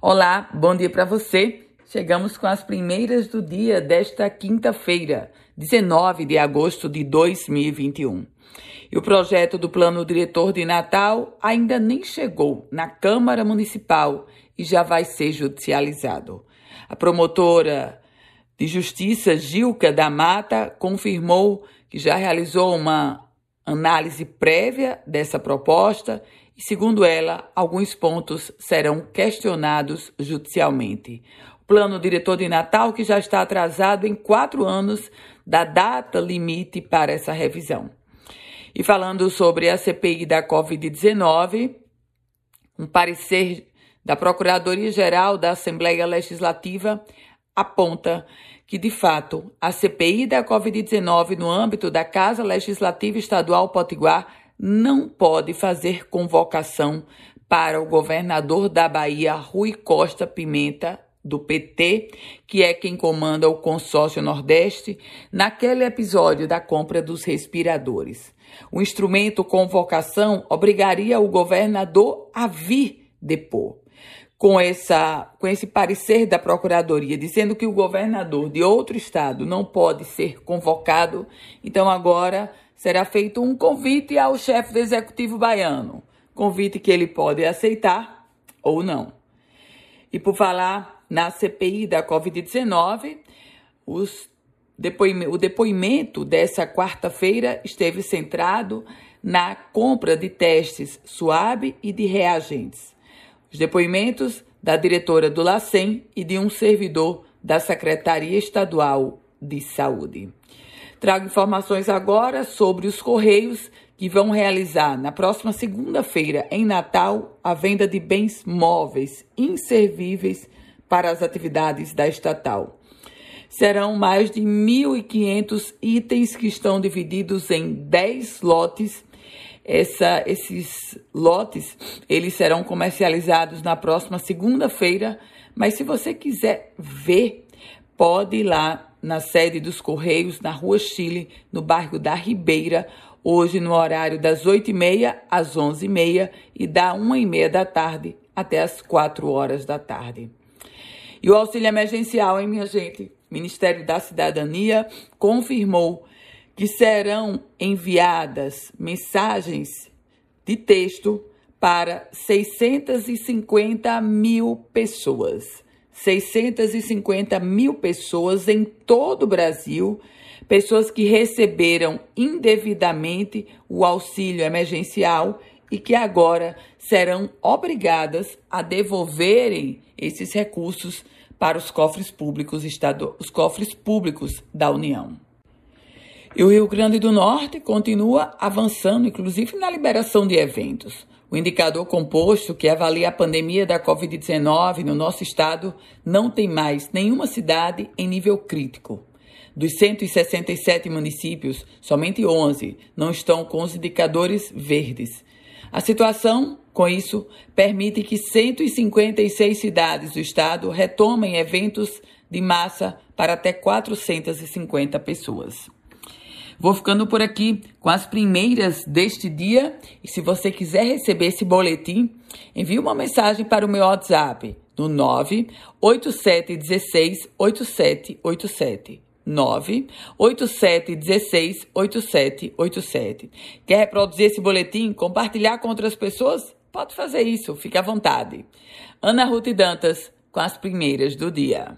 Olá, bom dia para você. Chegamos com as primeiras do dia desta quinta-feira, 19 de agosto de 2021. E o projeto do Plano Diretor de Natal ainda nem chegou na Câmara Municipal e já vai ser judicializado. A promotora de Justiça, Gilca da Mata, confirmou que já realizou uma análise prévia dessa proposta segundo ela, alguns pontos serão questionados judicialmente. O plano diretor de Natal, que já está atrasado em quatro anos da data limite para essa revisão. E falando sobre a CPI da Covid-19, um parecer da Procuradoria-Geral da Assembleia Legislativa aponta que, de fato, a CPI da Covid-19 no âmbito da Casa Legislativa Estadual Potiguar não pode fazer convocação para o governador da Bahia, Rui Costa Pimenta, do PT, que é quem comanda o consórcio Nordeste, naquele episódio da compra dos respiradores. O instrumento convocação obrigaria o governador a vir depor. Com, essa, com esse parecer da Procuradoria dizendo que o governador de outro estado não pode ser convocado, então agora será feito um convite ao chefe do executivo baiano. Convite que ele pode aceitar ou não. E por falar na CPI da Covid-19, o depoimento dessa quarta-feira esteve centrado na compra de testes suave e de reagentes. Os depoimentos da diretora do LACEN e de um servidor da Secretaria Estadual de Saúde. Trago informações agora sobre os Correios que vão realizar na próxima segunda-feira, em Natal, a venda de bens móveis inservíveis para as atividades da estatal. Serão mais de 1.500 itens que estão divididos em 10 lotes. Essa, esses lotes eles serão comercializados na próxima segunda-feira, mas se você quiser ver, pode ir lá na sede dos Correios, na Rua Chile, no bairro da Ribeira, hoje no horário das 8h30 às 11h30 e da 1h30 da tarde até as 4 horas da tarde. E o auxílio emergencial, hein, minha gente? O Ministério da Cidadania confirmou que serão enviadas mensagens de texto para 650 mil pessoas. 650 mil pessoas em todo o Brasil, pessoas que receberam indevidamente o auxílio emergencial e que agora serão obrigadas a devolverem esses recursos para os cofres públicos, os cofres públicos da União. E o Rio Grande do Norte continua avançando, inclusive na liberação de eventos. O indicador composto que avalia a pandemia da Covid-19 no nosso estado não tem mais nenhuma cidade em nível crítico. Dos 167 municípios, somente 11 não estão com os indicadores verdes. A situação, com isso, permite que 156 cidades do estado retomem eventos de massa para até 450 pessoas. Vou ficando por aqui com as primeiras deste dia. E se você quiser receber esse boletim, envie uma mensagem para o meu WhatsApp no 98716 8787. 98716 8787. Quer reproduzir esse boletim? Compartilhar com outras pessoas? Pode fazer isso, fique à vontade. Ana Ruth Dantas, com as primeiras do dia.